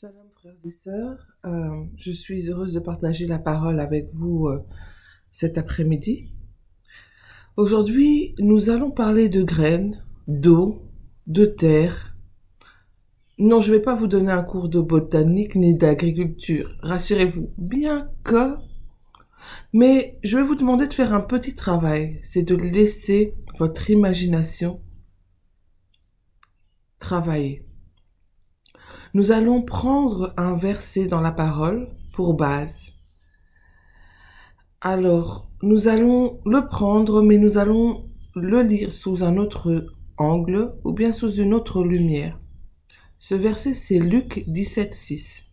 Shalom frères et sœurs, Euh, je suis heureuse de partager la parole avec vous euh, cet après-midi. Aujourd'hui, nous allons parler de graines, d'eau, de terre. Non, je ne vais pas vous donner un cours de botanique ni d'agriculture, rassurez-vous, bien que... Mais je vais vous demander de faire un petit travail, c'est de laisser votre imagination travailler. Nous allons prendre un verset dans la parole pour base. Alors, nous allons le prendre, mais nous allons le lire sous un autre angle ou bien sous une autre lumière. Ce verset, c'est Luc 17, 6.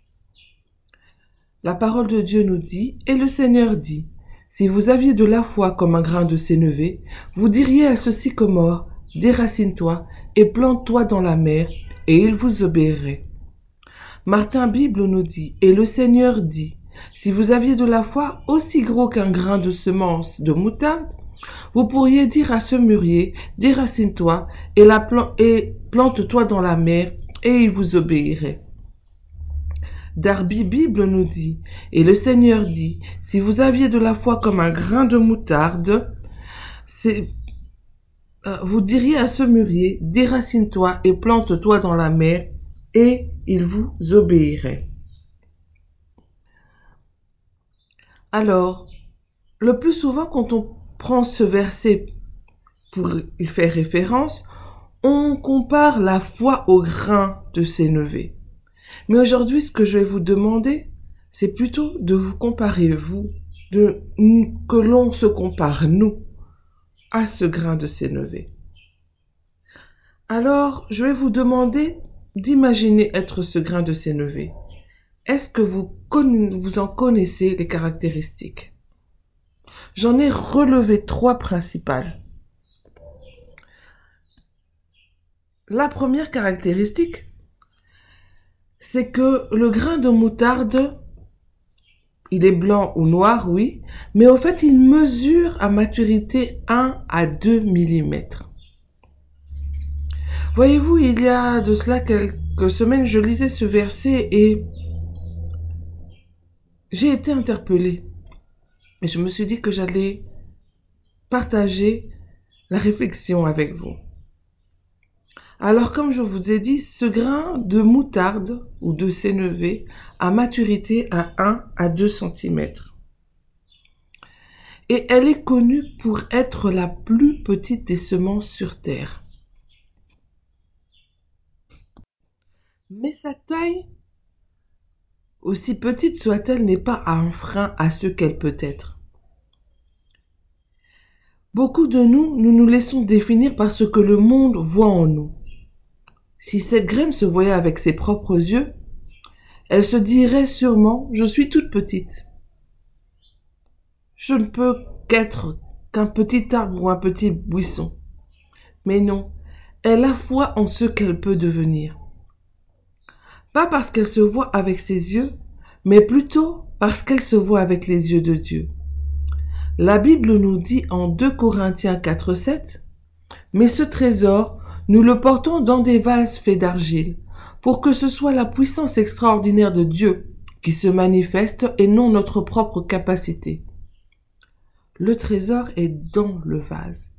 La parole de Dieu nous dit, et le Seigneur dit, si vous aviez de la foi comme un grain de sénévé, vous diriez à ce sycomore, déracine-toi et plante-toi dans la mer, et il vous obéirait. Martin Bible nous dit, et le Seigneur dit, si vous aviez de la foi aussi gros qu'un grain de semence de moutarde, vous pourriez dire à ce mûrier, déracine-toi et, la plan- et plante-toi dans la mer, et il vous obéirait. Darby Bible nous dit, et le Seigneur dit, si vous aviez de la foi comme un grain de moutarde, euh, vous diriez à ce mûrier, déracine-toi et plante-toi dans la mer, et il vous obéirait. Alors, le plus souvent, quand on prend ce verset pour y faire référence, on compare la foi au grain de sénévé. Mais aujourd'hui, ce que je vais vous demander, c'est plutôt de vous comparer, vous, de, que l'on se compare, nous, à ce grain de sénévé. Alors, je vais vous demander d'imaginer être ce grain de sénévé. Est-ce que vous, vous en connaissez les caractéristiques? J'en ai relevé trois principales. La première caractéristique, c'est que le grain de moutarde, il est blanc ou noir, oui, mais au fait, il mesure à maturité 1 à 2 mm. Voyez-vous, il y a de cela quelques semaines, je lisais ce verset et j'ai été interpellée. Et je me suis dit que j'allais partager la réflexion avec vous. Alors, comme je vous ai dit, ce grain de moutarde ou de sénévé a maturité à 1 à 2 cm. Et elle est connue pour être la plus petite des semences sur Terre. Mais sa taille, aussi petite soit-elle, n'est pas un frein à ce qu'elle peut être. Beaucoup de nous, nous nous laissons définir par ce que le monde voit en nous. Si cette graine se voyait avec ses propres yeux, elle se dirait sûrement Je suis toute petite. Je ne peux qu'être qu'un petit arbre ou un petit buisson. Mais non, elle a foi en ce qu'elle peut devenir. Pas parce qu'elle se voit avec ses yeux, mais plutôt parce qu'elle se voit avec les yeux de Dieu. La Bible nous dit en 2 Corinthiens 4, 7, Mais ce trésor, nous le portons dans des vases faits d'argile, pour que ce soit la puissance extraordinaire de Dieu qui se manifeste et non notre propre capacité. Le trésor est dans le vase.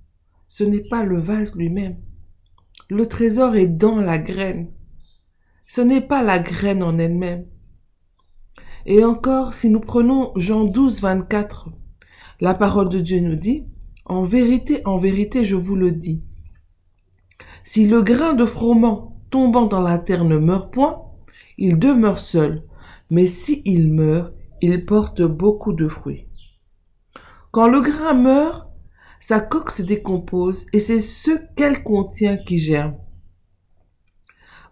Ce n'est pas le vase lui-même. Le trésor est dans la graine. Ce n'est pas la graine en elle-même. Et encore, si nous prenons Jean 12, 24, la parole de Dieu nous dit, En vérité, en vérité, je vous le dis, si le grain de froment tombant dans la terre ne meurt point, il demeure seul, mais si il meurt, il porte beaucoup de fruits. Quand le grain meurt, sa coque se décompose et c'est ce qu'elle contient qui germe.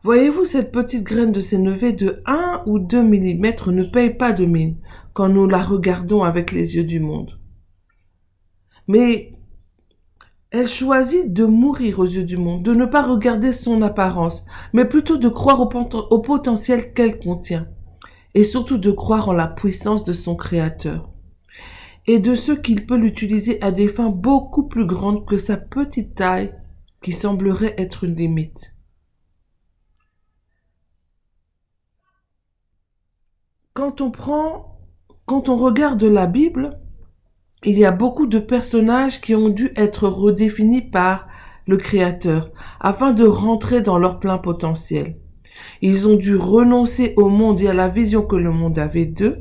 Voyez-vous, cette petite graine de sénévé de 1 ou 2 mm ne paye pas de mine quand nous la regardons avec les yeux du monde. Mais elle choisit de mourir aux yeux du monde, de ne pas regarder son apparence, mais plutôt de croire au potentiel qu'elle contient, et surtout de croire en la puissance de son Créateur, et de ce qu'il peut l'utiliser à des fins beaucoup plus grandes que sa petite taille qui semblerait être une limite. Quand on prend, quand on regarde la Bible, il y a beaucoup de personnages qui ont dû être redéfinis par le Créateur afin de rentrer dans leur plein potentiel. Ils ont dû renoncer au monde et à la vision que le monde avait d'eux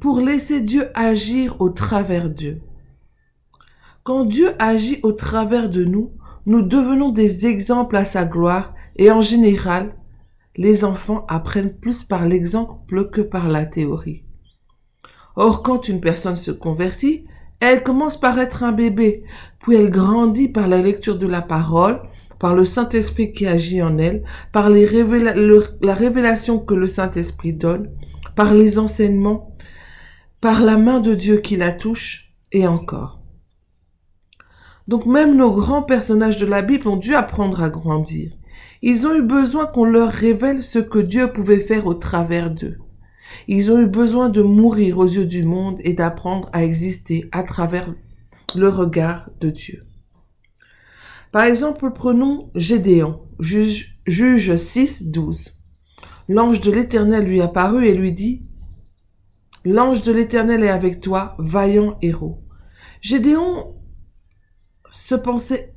pour laisser Dieu agir au travers d'eux. Quand Dieu agit au travers de nous, nous devenons des exemples à sa gloire et en général, les enfants apprennent plus par l'exemple que par la théorie. Or, quand une personne se convertit, elle commence par être un bébé, puis elle grandit par la lecture de la parole, par le Saint-Esprit qui agit en elle, par la révélation que le Saint-Esprit donne, par les enseignements, par la main de Dieu qui la touche, et encore. Donc même nos grands personnages de la Bible ont dû apprendre à grandir. Ils ont eu besoin qu'on leur révèle ce que Dieu pouvait faire au travers d'eux. Ils ont eu besoin de mourir aux yeux du monde et d'apprendre à exister à travers le regard de Dieu. Par exemple, prenons Gédéon, juge, juge 6, 12. L'ange de l'Éternel lui apparut et lui dit, L'ange de l'Éternel est avec toi, vaillant héros. Gédéon se pensait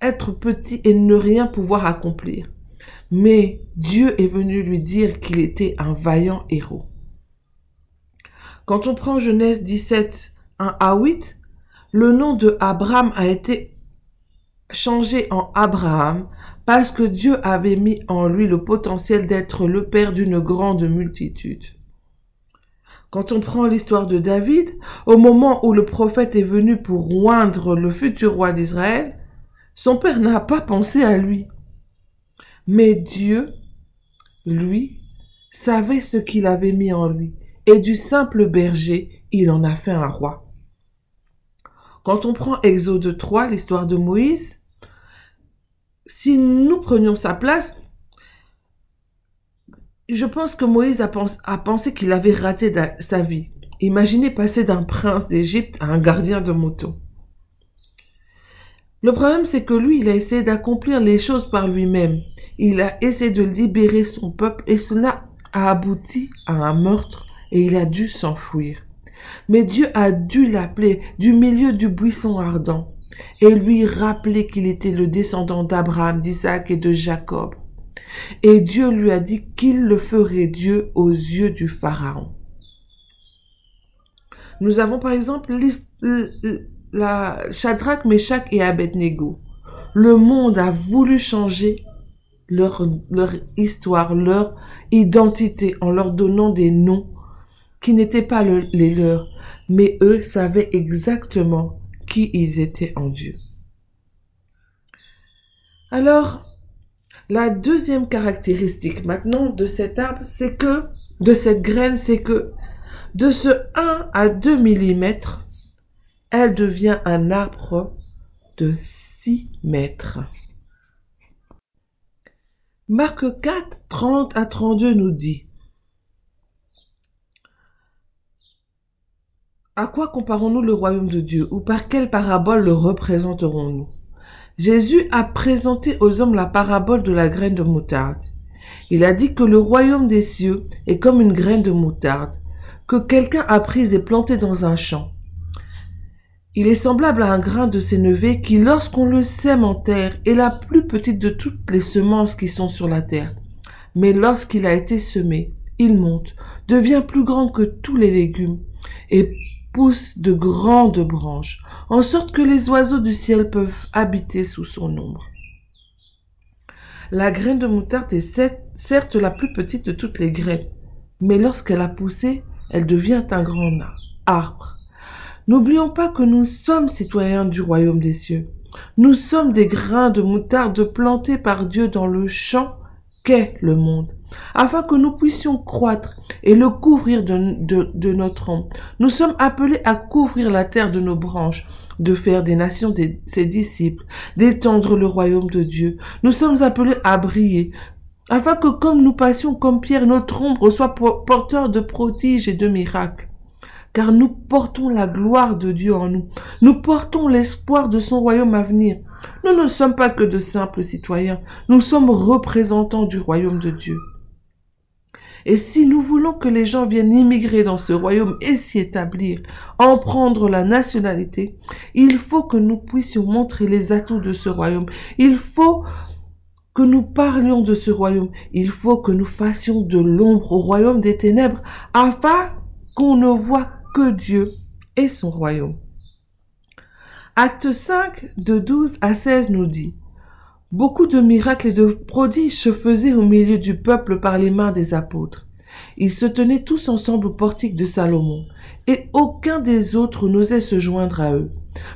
être petit et ne rien pouvoir accomplir. Mais Dieu est venu lui dire qu'il était un vaillant héros. Quand on prend Genèse 17, 1 à 8, le nom de Abraham a été changé en Abraham parce que Dieu avait mis en lui le potentiel d'être le père d'une grande multitude. Quand on prend l'histoire de David, au moment où le prophète est venu pour oindre le futur roi d'Israël, son père n'a pas pensé à lui. Mais Dieu, lui, savait ce qu'il avait mis en lui, et du simple berger, il en a fait un roi. Quand on prend Exode 3, l'histoire de Moïse, si nous prenions sa place, je pense que Moïse a, pensé qu'il avait raté sa vie. Imaginez passer d'un prince d'Égypte à un gardien de moto. Le problème, c'est que lui, il a essayé d'accomplir les choses par lui-même. Il a essayé de libérer son peuple et cela a abouti à un meurtre et il a dû s'enfuir. Mais Dieu a dû l'appeler du milieu du buisson ardent et lui rappeler qu'il était le descendant d'Abraham, d'Isaac et de Jacob. Et Dieu lui a dit qu'il le ferait Dieu aux yeux du Pharaon. Nous avons par exemple la Shadrach, Meshach et Abednego. Le monde a voulu changer leur, leur histoire, leur identité en leur donnant des noms qui n'étaient pas les leurs, mais eux savaient exactement qui ils étaient en Dieu. Alors, la deuxième caractéristique maintenant de cet arbre, c'est que, de cette graine, c'est que de ce 1 à 2 mm, elle devient un arbre de 6 mètres. Marc 4, 30 à 32 nous dit À quoi comparons-nous le royaume de Dieu ou par quelle parabole le représenterons-nous? Jésus a présenté aux hommes la parabole de la graine de moutarde. Il a dit que le royaume des cieux est comme une graine de moutarde, que quelqu'un a prise et plantée dans un champ. Il est semblable à un grain de sénévé qui, lorsqu'on le sème en terre, est la plus petite de toutes les semences qui sont sur la terre. Mais lorsqu'il a été semé, il monte, devient plus grand que tous les légumes, et pousse de grandes branches, en sorte que les oiseaux du ciel peuvent habiter sous son ombre. La graine de moutarde est certes la plus petite de toutes les graines, mais lorsqu'elle a poussé, elle devient un grand arbre. N'oublions pas que nous sommes citoyens du royaume des cieux. Nous sommes des grains de moutarde plantés par Dieu dans le champ qu'est le monde afin que nous puissions croître et le couvrir de, notre ombre. Nous sommes appelés à couvrir la terre de nos branches, de faire des nations ses disciples, d'étendre le royaume de Dieu. Nous sommes appelés à briller, afin que comme nous passions comme Pierre, notre ombre soit porteur de prodiges et de miracles. Car nous portons la gloire de Dieu en nous. Nous portons l'espoir de son royaume à venir. Nous ne sommes pas que de simples citoyens. Nous sommes représentants du royaume de Dieu. Et si nous voulons que les gens viennent immigrer dans ce royaume et s'y établir, en prendre la nationalité, il faut que nous puissions montrer les atouts de ce royaume. Il faut que nous parlions de ce royaume. Il faut que nous fassions de l'ombre au royaume des ténèbres afin qu'on ne voit que Dieu et son royaume. Acte 5 de 12 à 16 nous dit Beaucoup de miracles et de prodiges se faisaient au milieu du peuple par les mains des apôtres. Ils se tenaient tous ensemble au portique de Salomon, et aucun des autres n'osait se joindre à eux.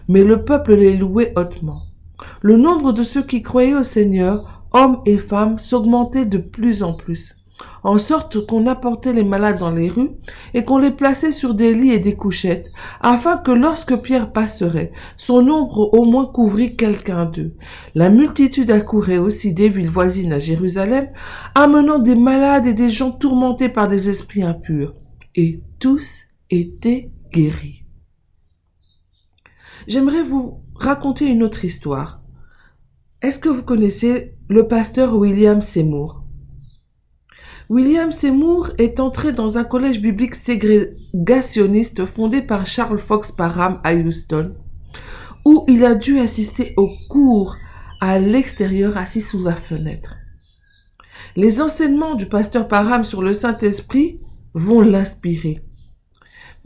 Mais le peuple les louait hautement. Le nombre de ceux qui croyaient au Seigneur, hommes et femmes, s'augmentait de plus en plus en sorte qu'on apportait les malades dans les rues et qu'on les plaçait sur des lits et des couchettes, afin que lorsque Pierre passerait, son ombre au moins couvrit quelqu'un d'eux. La multitude accourait aussi des villes voisines à Jérusalem, amenant des malades et des gens tourmentés par des esprits impurs, et tous étaient guéris. J'aimerais vous raconter une autre histoire. Est-ce que vous connaissez le pasteur William Seymour? William Seymour est entré dans un collège biblique ségrégationniste fondé par Charles Fox Parham à Houston, où il a dû assister aux cours à l'extérieur assis sous la fenêtre. Les enseignements du pasteur Parham sur le Saint-Esprit vont l'inspirer.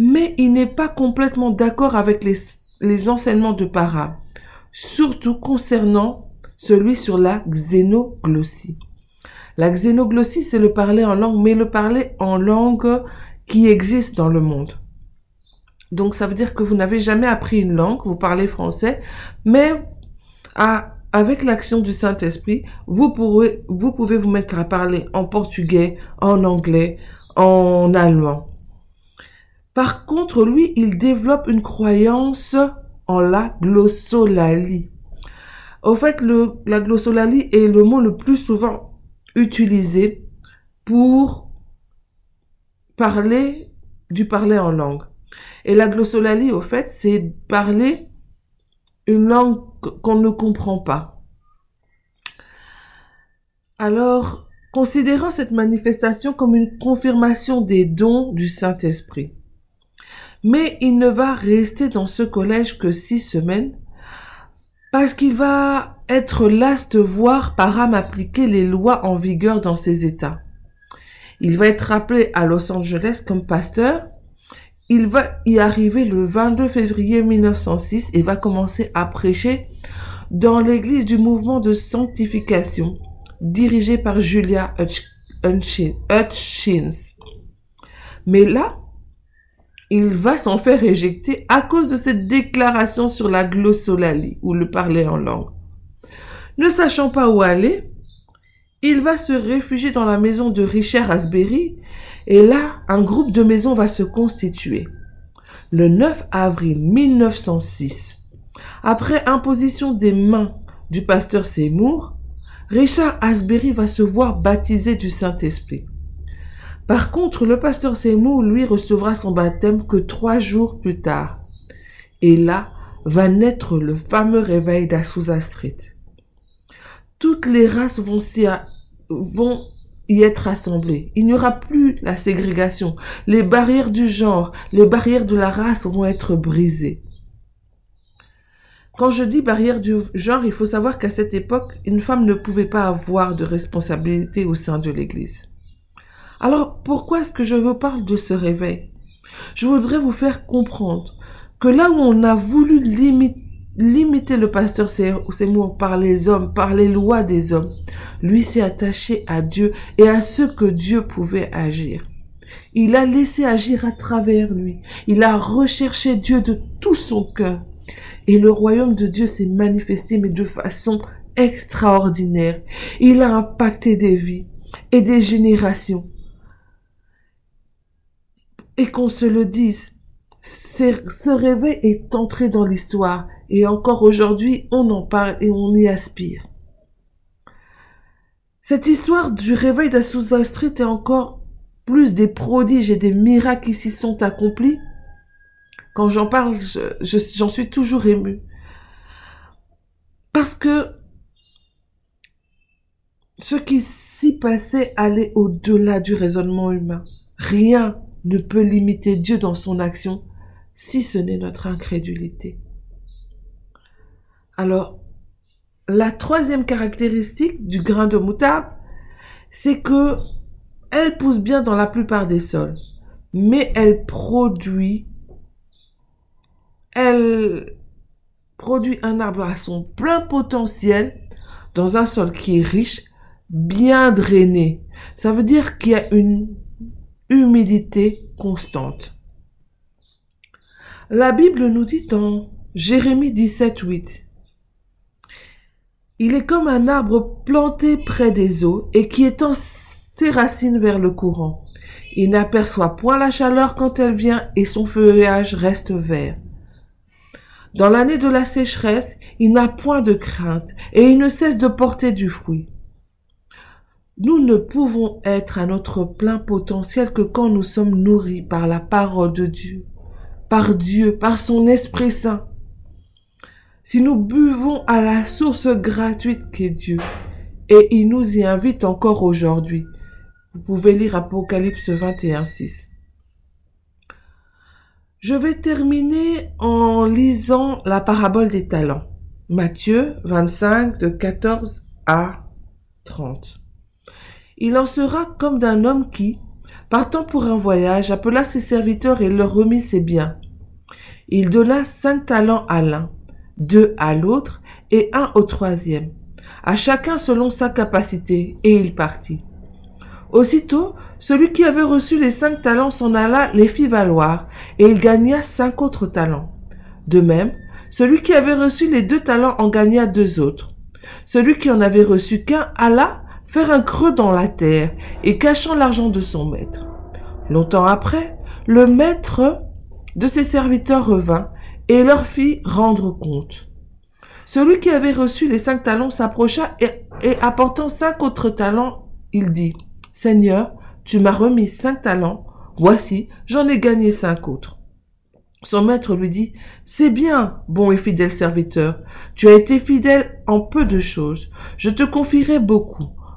Mais il n'est pas complètement d'accord avec les, les, enseignements de Parham, surtout concernant celui sur la xénoglossie. La xénoglossie, c'est le parler en langue, mais le parler en langue qui existe dans le monde. Donc ça veut dire que vous n'avez jamais appris une langue, vous parlez français, mais avec l'action du Saint-Esprit, vous, pouvez vous mettre à parler en portugais, en anglais, en allemand. Par contre, lui, il développe une croyance en la glossolalie. Au fait, la glossolalie est le mot le plus souvent utilisé pour parler du parler en langue. Et la glossolalie, au fait, c'est parler une langue qu'on ne comprend pas. Alors, considérons cette manifestation comme une confirmation des dons du Saint-Esprit. Mais il ne va rester dans ce collège que six semaines parce qu'il va être las de voir Parham appliquer les lois en vigueur dans ses États. Il va être appelé à Los Angeles comme pasteur. Il va y arriver le 22 février 1906 et va commencer à prêcher dans l'église du mouvement de sanctification dirigé par Julia Hutchins. Mais là, il va s'en faire éjecter à cause de cette déclaration sur la glossolalie ou le parler en langue. Ne sachant pas où aller, il va se réfugier dans la maison de Richard Asbury et là, un groupe de maisons va se constituer. Le 9 avril 1906, après imposition des mains du pasteur Seymour, Richard Asbury va se voir baptisé du Saint-Esprit. Par contre, le pasteur Seymour, lui, recevra son baptême que trois jours plus tard. Et là va naître le fameux réveil d'Azusa Street. Toutes les races vont, y être assemblées. Il n'y aura plus la ségrégation. Les barrières du genre, les barrières de la race vont être brisées. Quand je dis barrière du genre, il faut savoir qu'à cette époque, une femme ne pouvait pas avoir de responsabilité au sein de l'Église. Alors pourquoi est-ce que je vous parle de ce réveil? Je voudrais vous faire comprendre que là où on a voulu limiter, le pasteur Seymour par les hommes, par les lois des hommes, lui s'est attaché à Dieu et à ce que Dieu pouvait agir. Il a laissé agir à travers lui. Il a recherché Dieu de tout son cœur. Et le royaume de Dieu s'est manifesté, mais de façon extraordinaire. Il a impacté des vies et des générations et qu'on se le dise. Ce réveil est entré dans l'histoire et encore aujourd'hui on en parle et on y aspire. Cette histoire du réveil d'Azusa Street est encore plus des prodiges et des miracles qui s'y sont accomplis. Quand j'en parle, j'en suis toujours ému. Parce que ce qui s'y passait allait au-delà du raisonnement humain. Rien ne peut limiter Dieu dans son action si ce n'est notre incrédulité. Alors, la troisième caractéristique du grain de moutarde, c'est que elle pousse bien dans la plupart des sols, mais elle produit, elle produit un arbre à son plein potentiel dans un sol qui est riche, bien drainé. Ça veut dire qu'il y a une humidité constante. La Bible nous dit dans Jérémie 17, 8, Il est comme un arbre planté près des eaux et qui étend ses racines vers le courant. Il n'aperçoit point la chaleur quand elle vient et son feuillage reste vert. Dans l'année de la sécheresse, il n'a point de crainte et il ne cesse de porter du fruit. Nous ne pouvons être à notre plein potentiel que quand nous sommes nourris par la parole de Dieu, par Dieu, par son Esprit Saint. Si nous buvons à la source gratuite qu'est Dieu, et il nous y invite encore aujourd'hui, vous pouvez lire Apocalypse 21, 6. Je vais terminer en lisant la parabole des talents. Matthieu 25 de 14 à 30. Il en sera comme d'un homme qui, partant pour un voyage, appela ses serviteurs et leur remit ses biens. Il donna cinq talents à l'un, deux à l'autre et un au troisième, à chacun selon sa capacité, et il partit. Aussitôt, celui qui avait reçu les cinq talents s'en alla, les fit valoir, et il gagna cinq autres talents. De même, celui qui avait reçu les deux talents en gagna deux autres. Celui qui en avait reçu qu'un alla faire un creux dans la terre et cachant l'argent de son maître. Longtemps après, le maître de ses serviteurs revint et leur fit rendre compte. Celui qui avait reçu les cinq talents s'approcha et, apportant cinq autres talents, il dit, Seigneur, tu m'as remis cinq talents, voici, j'en ai gagné cinq autres. Son maître lui dit, C'est bien, bon et fidèle serviteur, tu as été fidèle en peu de choses, je te confierai beaucoup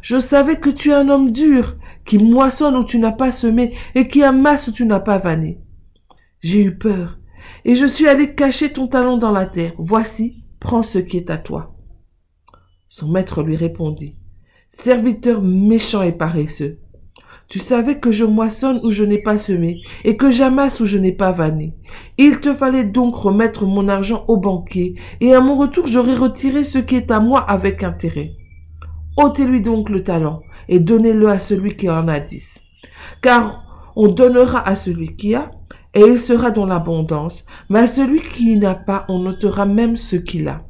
je savais que tu es un homme dur, qui moissonne où tu n'as pas semé et qui amasse où tu n'as pas vanné. J'ai eu peur, et je suis allé cacher ton talent dans la terre. Voici, prends ce qui est à toi. Son maître lui répondit, Serviteur méchant et paresseux, tu savais que je moissonne où je n'ai pas semé, et que j'amasse où je n'ai pas vanné. Il te fallait donc remettre mon argent au banquier, et à mon retour j'aurais retiré ce qui est à moi avec intérêt. Ôtez-lui donc le talent, et donnez-le à celui qui en a dix. Car on donnera à celui qui a, et il sera dans l'abondance, mais à celui qui n'a pas, on ôtera même ce qu'il a.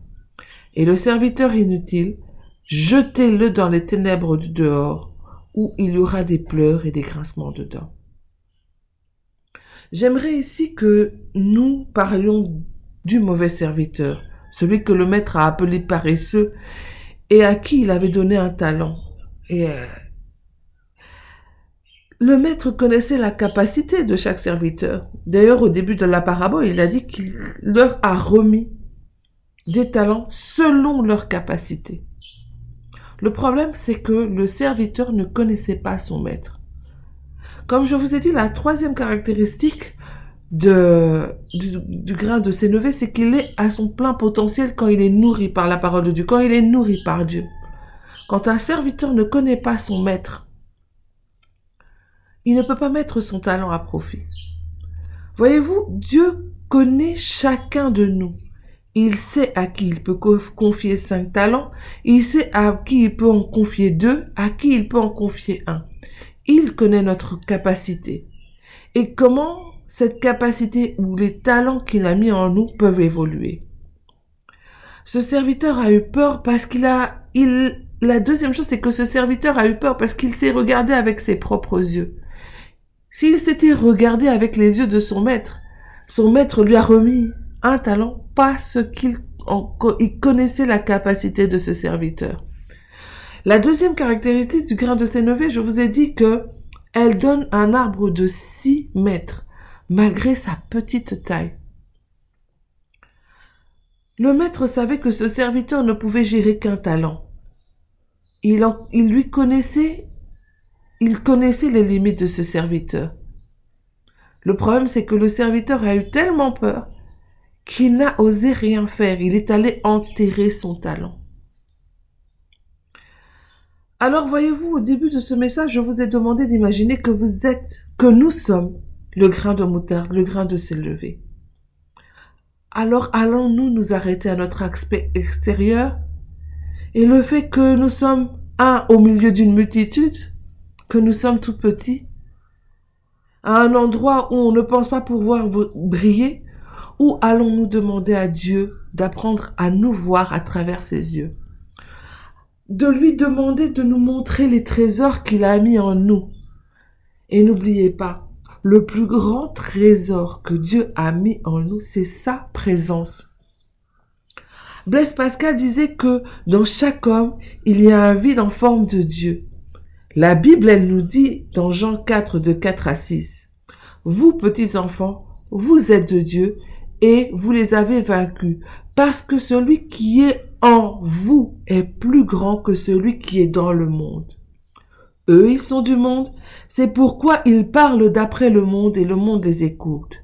Et le serviteur inutile, jetez-le dans les ténèbres du dehors, où il y aura des pleurs et des grincements de dents. J'aimerais ici que nous parlions du mauvais serviteur, celui que le maître a appelé paresseux et à qui il avait donné un talent. Et euh, le maître connaissait la capacité de chaque serviteur. D'ailleurs, au début de la parabole, il a dit qu'il leur a remis des talents selon leur capacité. Le problème, c'est que le serviteur ne connaissait pas son maître. Comme je vous ai dit, la troisième caractéristique de, du, grain de sénévé, c'est qu'il est à son plein potentiel quand il est nourri par la parole de Dieu, quand il est nourri par Dieu. Quand un serviteur ne connaît pas son maître, il ne peut pas mettre son talent à profit. Voyez-vous, Dieu connaît chacun de nous. Il sait à qui il peut confier cinq talents, il sait à qui il peut en confier deux, à qui il peut en confier un. Il connaît notre capacité. Et comment cette capacité ou les talents qu'il a mis en nous peuvent évoluer. Ce serviteur a eu peur parce qu'il a, il, la deuxième chose, c'est que ce serviteur a eu peur parce qu'il s'est regardé avec ses propres yeux. s'il s'était regardé avec les yeux de son maître, son maître lui a remis un talent parce qu'il connaissait la capacité de ce serviteur. La deuxième caractéristique du grain de sénévé, je vous ai dit que elle donne un arbre de 6 mètres, malgré sa petite taille. Le maître savait que ce serviteur ne pouvait gérer qu'un talent. Il, lui connaissait, il connaissait les limites de ce serviteur. Le problème, c'est que le serviteur a eu tellement peur qu'il n'a osé rien faire. Il est allé enterrer son talent. Alors voyez-vous, au début de ce message, je vous ai demandé d'imaginer que vous êtes, que nous sommes le grain de moutarde, le grain de s'élever. Alors allons-nous nous arrêter à notre aspect extérieur? Et le fait que nous sommes un au milieu d'une multitude, que nous sommes tout petits, à un endroit où on ne pense pas pouvoir briller, ou allons-nous demander à Dieu d'apprendre à nous voir à travers ses yeux? De lui demander de nous montrer les trésors qu'il a mis en nous. Et n'oubliez pas, le plus grand trésor que Dieu a mis en nous, c'est sa présence. Blaise Pascal disait que dans chaque homme, il y a un vide en forme de Dieu. La Bible, elle nous dit dans Jean 4 de 4 à 6, Vous petits enfants, vous êtes de Dieu et vous les avez vaincus, parce que celui qui est en vous est plus grand que celui qui est dans le monde. Eux, ils sont du monde, c'est pourquoi ils parlent d'après le monde et le monde les écoute.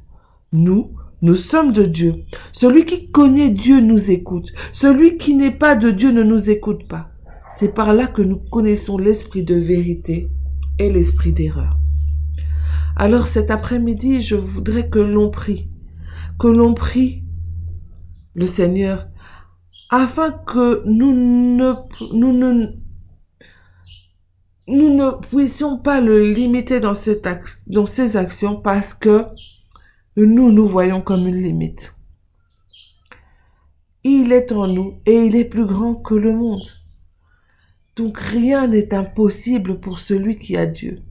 Nous, nous sommes de Dieu. Celui qui connaît Dieu nous écoute. Celui qui n'est pas de Dieu ne nous écoute pas. C'est par là que nous connaissons l'esprit de vérité et l'esprit d'erreur. Alors cet après-midi, je voudrais que l'on prie, que l'on prie le Seigneur afin que nous ne, nous ne, nous ne puissions pas le limiter dans, dans ses actions parce que nous nous voyons comme une limite. Il est en nous et il est plus grand que le monde. Donc rien n'est impossible pour celui qui a Dieu.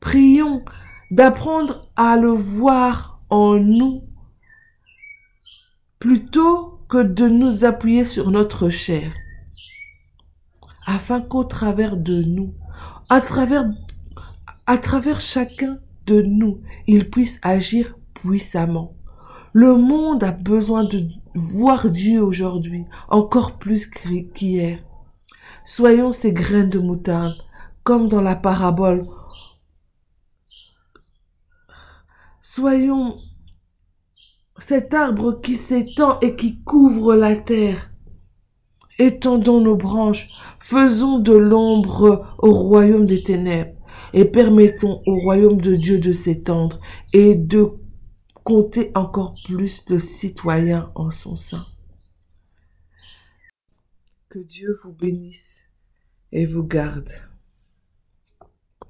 Prions d'apprendre à le voir en nous plutôt que de nous appuyer sur notre chair, afin qu'au travers de nous, à travers, chacun de nous, il puisse agir puissamment. Le monde a besoin de voir Dieu aujourd'hui, encore plus qu'hier. Soyons ces graines de moutarde, comme dans la parabole. Soyons cet arbre qui s'étend et qui couvre la terre. Étendons nos branches, faisons de l'ombre au royaume des ténèbres, et permettons au royaume de Dieu de s'étendre et de compter encore plus de citoyens en son sein. Que Dieu vous bénisse et vous garde.